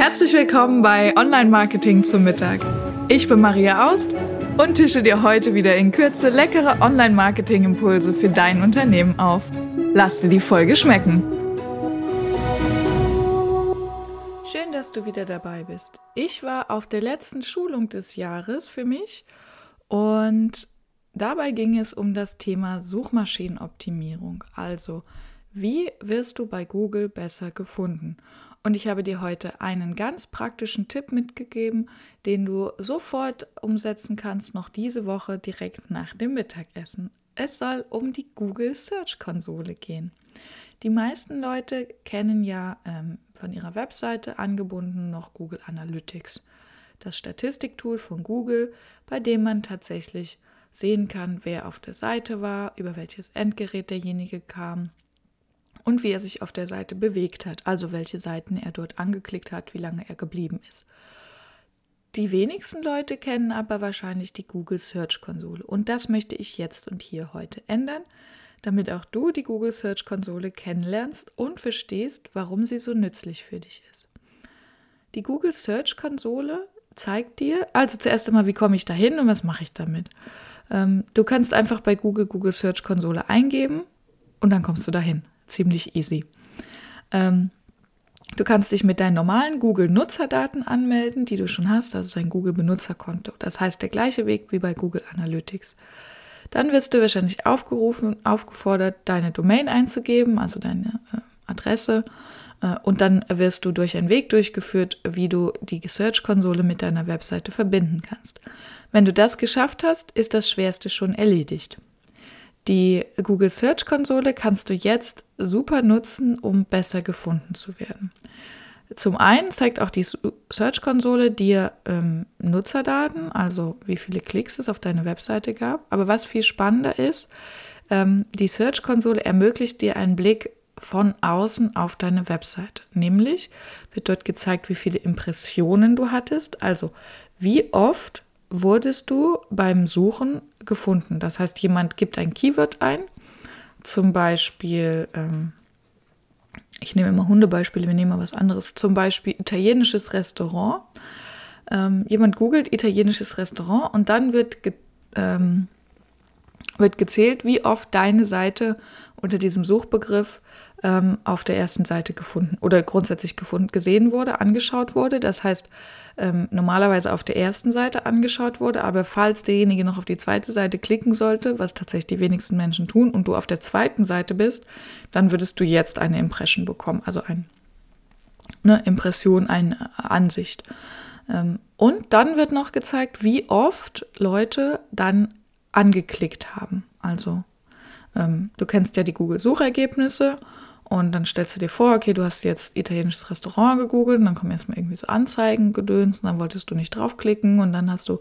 Herzlich willkommen bei Online Marketing zum Mittag. Ich bin Maria Aust und tische dir heute wieder in Kürze leckere Online Marketing Impulse für dein Unternehmen auf. Lass dir die Folge schmecken. Schön, dass du wieder dabei bist. Ich war auf der letzten Schulung des Jahres für mich und dabei ging es um das Thema Suchmaschinenoptimierung. Also, wie wirst du bei Google besser gefunden? Und ich habe dir heute einen ganz praktischen Tipp mitgegeben, den du sofort umsetzen kannst, noch diese Woche direkt nach dem Mittagessen. Es soll um die Google Search Konsole gehen. Die meisten Leute kennen ja ähm, von ihrer Webseite angebunden noch Google Analytics, das Statistiktool von Google, bei dem man tatsächlich sehen kann, wer auf der Seite war, über welches Endgerät derjenige kam und wie er sich auf der Seite bewegt hat, also welche Seiten er dort angeklickt hat, wie lange er geblieben ist. Die wenigsten Leute kennen aber wahrscheinlich die Google Search Konsole und das möchte ich jetzt und hier heute ändern, damit auch du die Google Search Konsole kennenlernst und verstehst, warum sie so nützlich für dich ist. Die Google Search Konsole zeigt dir, also zuerst einmal, wie komme ich da hin und was mache ich damit. Ähm, du kannst einfach bei Google Google Search Konsole eingeben und dann kommst du dahin ziemlich easy. Ähm, du kannst dich mit deinen normalen Google-Nutzerdaten anmelden, die du schon hast, also dein Google-Benutzerkonto. Das heißt, der gleiche Weg wie bei Google Analytics. Dann wirst du wahrscheinlich aufgerufen, aufgefordert, deine Domain einzugeben, also deine äh, Adresse. Äh, und dann wirst du durch einen Weg durchgeführt, wie du die Search-Konsole mit deiner Webseite verbinden kannst. Wenn du das geschafft hast, ist das Schwerste schon erledigt. Die Google Search Konsole kannst du jetzt super nutzen, um besser gefunden zu werden. Zum einen zeigt auch die Search Konsole dir ähm, Nutzerdaten, also wie viele Klicks es auf deine Webseite gab. Aber was viel spannender ist, ähm, die Search Konsole ermöglicht dir einen Blick von außen auf deine Webseite. Nämlich wird dort gezeigt, wie viele Impressionen du hattest, also wie oft wurdest du beim Suchen gefunden. Das heißt, jemand gibt ein Keyword ein, zum Beispiel, ähm, ich nehme immer Hundebeispiele, wir nehmen mal was anderes, zum Beispiel italienisches Restaurant. Ähm, jemand googelt italienisches Restaurant und dann wird, ge ähm, wird gezählt, wie oft deine Seite unter diesem Suchbegriff ähm, auf der ersten Seite gefunden oder grundsätzlich gefunden, gesehen wurde, angeschaut wurde. Das heißt, ähm, normalerweise auf der ersten Seite angeschaut wurde, aber falls derjenige noch auf die zweite Seite klicken sollte, was tatsächlich die wenigsten Menschen tun, und du auf der zweiten Seite bist, dann würdest du jetzt eine Impression bekommen, also ein, eine Impression, eine Ansicht. Ähm, und dann wird noch gezeigt, wie oft Leute dann angeklickt haben. Also ähm, du kennst ja die Google-Suchergebnisse und dann stellst du dir vor, okay, du hast jetzt italienisches Restaurant gegoogelt und dann kommen erstmal irgendwie so Anzeigen gedöns und dann wolltest du nicht draufklicken und dann hast du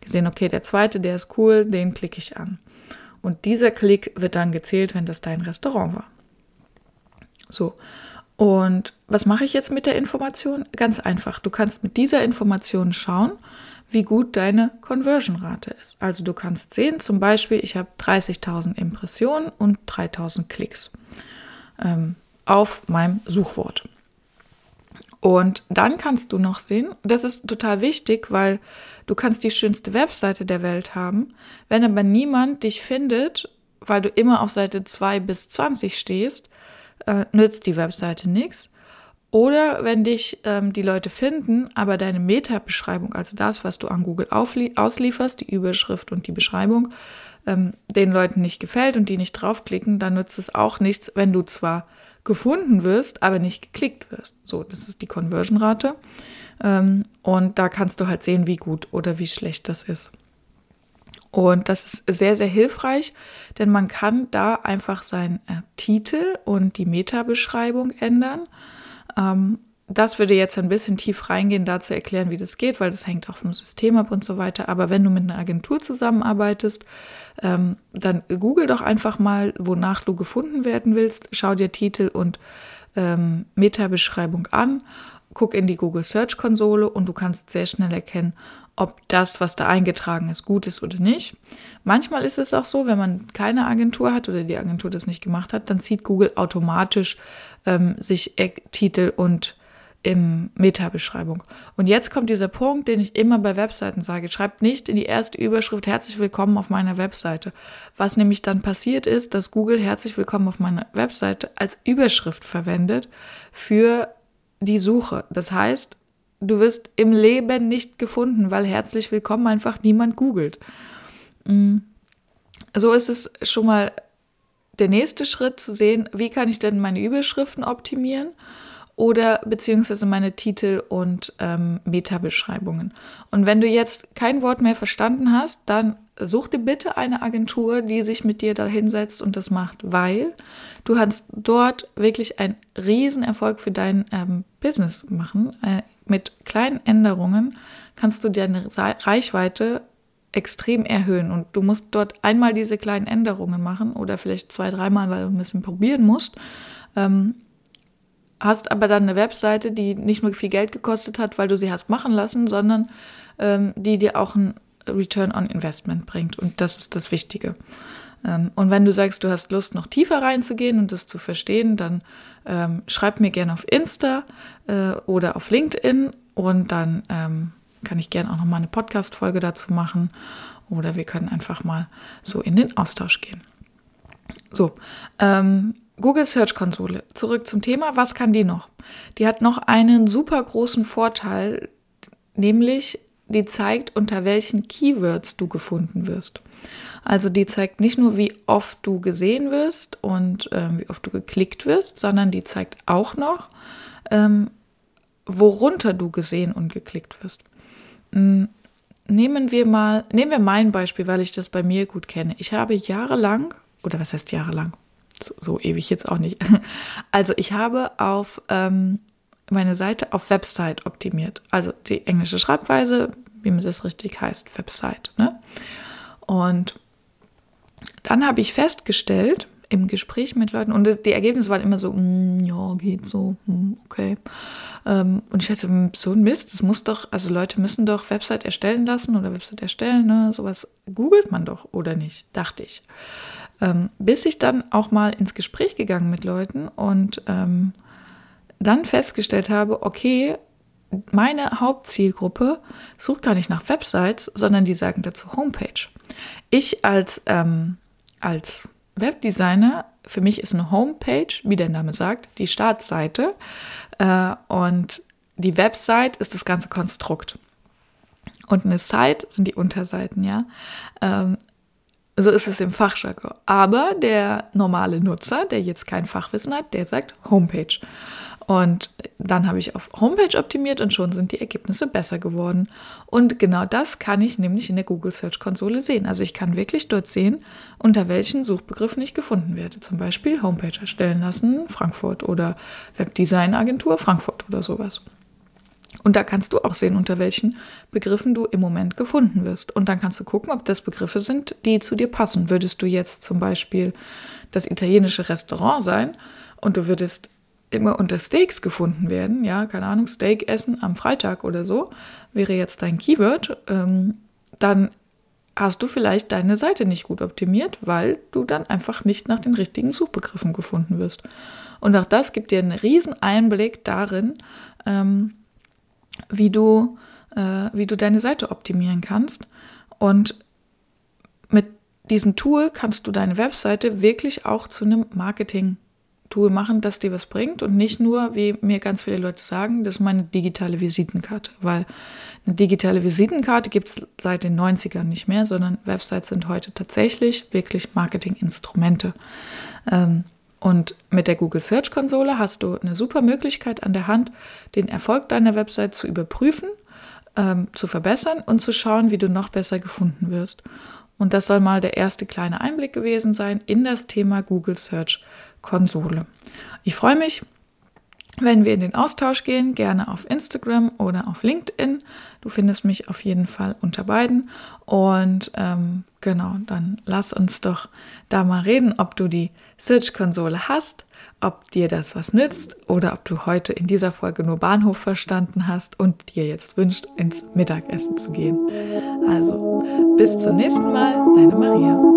gesehen, okay, der zweite, der ist cool, den klicke ich an. Und dieser Klick wird dann gezählt, wenn das dein Restaurant war. So. Und was mache ich jetzt mit der Information? Ganz einfach. Du kannst mit dieser Information schauen, wie gut deine Conversion-Rate ist. Also du kannst sehen, zum Beispiel, ich habe 30.000 Impressionen und 3.000 Klicks ähm, auf meinem Suchwort. Und dann kannst du noch sehen, das ist total wichtig, weil du kannst die schönste Webseite der Welt haben, wenn aber niemand dich findet, weil du immer auf Seite 2 bis 20 stehst, äh, nützt die Webseite nichts. Oder wenn dich ähm, die Leute finden, aber deine Meta-Beschreibung, also das, was du an Google auslieferst, die Überschrift und die Beschreibung, ähm, den Leuten nicht gefällt und die nicht draufklicken, dann nützt es auch nichts, wenn du zwar gefunden wirst, aber nicht geklickt wirst. So, das ist die Conversion-Rate. Ähm, und da kannst du halt sehen, wie gut oder wie schlecht das ist. Und das ist sehr, sehr hilfreich, denn man kann da einfach seinen äh, Titel und die Meta-Beschreibung ändern. Ähm, das würde jetzt ein bisschen tief reingehen, da zu erklären, wie das geht, weil das hängt auch vom System ab und so weiter. Aber wenn du mit einer Agentur zusammenarbeitest, ähm, dann google doch einfach mal, wonach du gefunden werden willst. Schau dir Titel und ähm, Meta-Beschreibung an, guck in die Google Search Konsole und du kannst sehr schnell erkennen, ob das, was da eingetragen ist, gut ist oder nicht. Manchmal ist es auch so, wenn man keine Agentur hat oder die Agentur das nicht gemacht hat, dann zieht Google automatisch ähm, sich Titel und im Meta-Beschreibung. Und jetzt kommt dieser Punkt, den ich immer bei Webseiten sage. Schreibt nicht in die erste Überschrift herzlich willkommen auf meiner Webseite. Was nämlich dann passiert ist, dass Google herzlich willkommen auf meiner Webseite als Überschrift verwendet für die Suche. Das heißt, du wirst im Leben nicht gefunden, weil herzlich willkommen einfach niemand googelt. Mm. So ist es schon mal der nächste Schritt zu sehen, wie kann ich denn meine Überschriften optimieren oder beziehungsweise meine Titel und ähm, Meta-Beschreibungen. Und wenn du jetzt kein Wort mehr verstanden hast, dann such dir bitte eine Agentur, die sich mit dir da hinsetzt und das macht, weil du kannst dort wirklich einen Riesenerfolg für dein ähm, Business machen. Äh, mit kleinen Änderungen kannst du deine Reichweite extrem erhöhen und du musst dort einmal diese kleinen Änderungen machen oder vielleicht zwei, dreimal, weil du ein bisschen probieren musst. Ähm, hast aber dann eine Webseite, die nicht nur viel Geld gekostet hat, weil du sie hast machen lassen, sondern ähm, die dir auch ein Return on Investment bringt. Und das ist das Wichtige. Ähm, und wenn du sagst, du hast Lust, noch tiefer reinzugehen und das zu verstehen, dann ähm, schreib mir gerne auf Insta äh, oder auf LinkedIn und dann ähm, kann ich gerne auch noch mal eine Podcast-Folge dazu machen oder wir können einfach mal so in den Austausch gehen. So, ähm, Google Search Konsole. Zurück zum Thema. Was kann die noch? Die hat noch einen super großen Vorteil, nämlich die zeigt, unter welchen Keywords du gefunden wirst. Also die zeigt nicht nur, wie oft du gesehen wirst und äh, wie oft du geklickt wirst, sondern die zeigt auch noch, ähm, worunter du gesehen und geklickt wirst. Hm, nehmen wir mal, nehmen wir mein Beispiel, weil ich das bei mir gut kenne. Ich habe jahrelang, oder was heißt jahrelang? So, ewig jetzt auch nicht. Also ich habe auf ähm, meine Seite auf Website optimiert. Also die englische Schreibweise, wie man das richtig heißt, Website. Ne? Und dann habe ich festgestellt im Gespräch mit Leuten, und die Ergebnisse waren immer so, mm, ja, geht so, mm, okay. Ähm, und ich dachte, hm, so ein Mist, das muss doch, also Leute müssen doch Website erstellen lassen oder Website erstellen, ne? sowas googelt man doch, oder nicht, dachte ich. Ähm, bis ich dann auch mal ins Gespräch gegangen mit Leuten und ähm, dann festgestellt habe, okay, meine Hauptzielgruppe sucht gar nicht nach Websites, sondern die sagen dazu Homepage. Ich als, ähm, als Webdesigner, für mich ist eine Homepage, wie der Name sagt, die Startseite äh, und die Website ist das ganze Konstrukt. Und eine Site sind die Unterseiten, ja. Ähm, so ist es im Fachjargon. Aber der normale Nutzer, der jetzt kein Fachwissen hat, der sagt Homepage. Und dann habe ich auf Homepage optimiert und schon sind die Ergebnisse besser geworden. Und genau das kann ich nämlich in der Google Search Konsole sehen. Also ich kann wirklich dort sehen, unter welchen Suchbegriffen ich gefunden werde. Zum Beispiel Homepage erstellen lassen, Frankfurt oder Webdesign Agentur Frankfurt oder sowas. Und da kannst du auch sehen, unter welchen Begriffen du im Moment gefunden wirst. Und dann kannst du gucken, ob das Begriffe sind, die zu dir passen. Würdest du jetzt zum Beispiel das italienische Restaurant sein und du würdest immer unter Steaks gefunden werden, ja, keine Ahnung, Steak essen am Freitag oder so, wäre jetzt dein Keyword, ähm, dann hast du vielleicht deine Seite nicht gut optimiert, weil du dann einfach nicht nach den richtigen Suchbegriffen gefunden wirst. Und auch das gibt dir einen riesen Einblick darin, ähm, wie du, äh, wie du deine Seite optimieren kannst. Und mit diesem Tool kannst du deine Webseite wirklich auch zu einem Marketing-Tool machen, das dir was bringt und nicht nur, wie mir ganz viele Leute sagen, das ist meine digitale Visitenkarte, weil eine digitale Visitenkarte gibt es seit den 90ern nicht mehr, sondern Websites sind heute tatsächlich wirklich Marketinginstrumente. Ähm, und mit der Google Search Konsole hast du eine super Möglichkeit an der Hand, den Erfolg deiner Website zu überprüfen, ähm, zu verbessern und zu schauen, wie du noch besser gefunden wirst. Und das soll mal der erste kleine Einblick gewesen sein in das Thema Google Search Konsole. Ich freue mich, wenn wir in den Austausch gehen, gerne auf Instagram oder auf LinkedIn. Du findest mich auf jeden Fall unter beiden. Und ähm, genau, dann lass uns doch da mal reden, ob du die Search-Konsole hast, ob dir das was nützt oder ob du heute in dieser Folge nur Bahnhof verstanden hast und dir jetzt wünscht, ins Mittagessen zu gehen. Also, bis zum nächsten Mal, deine Maria.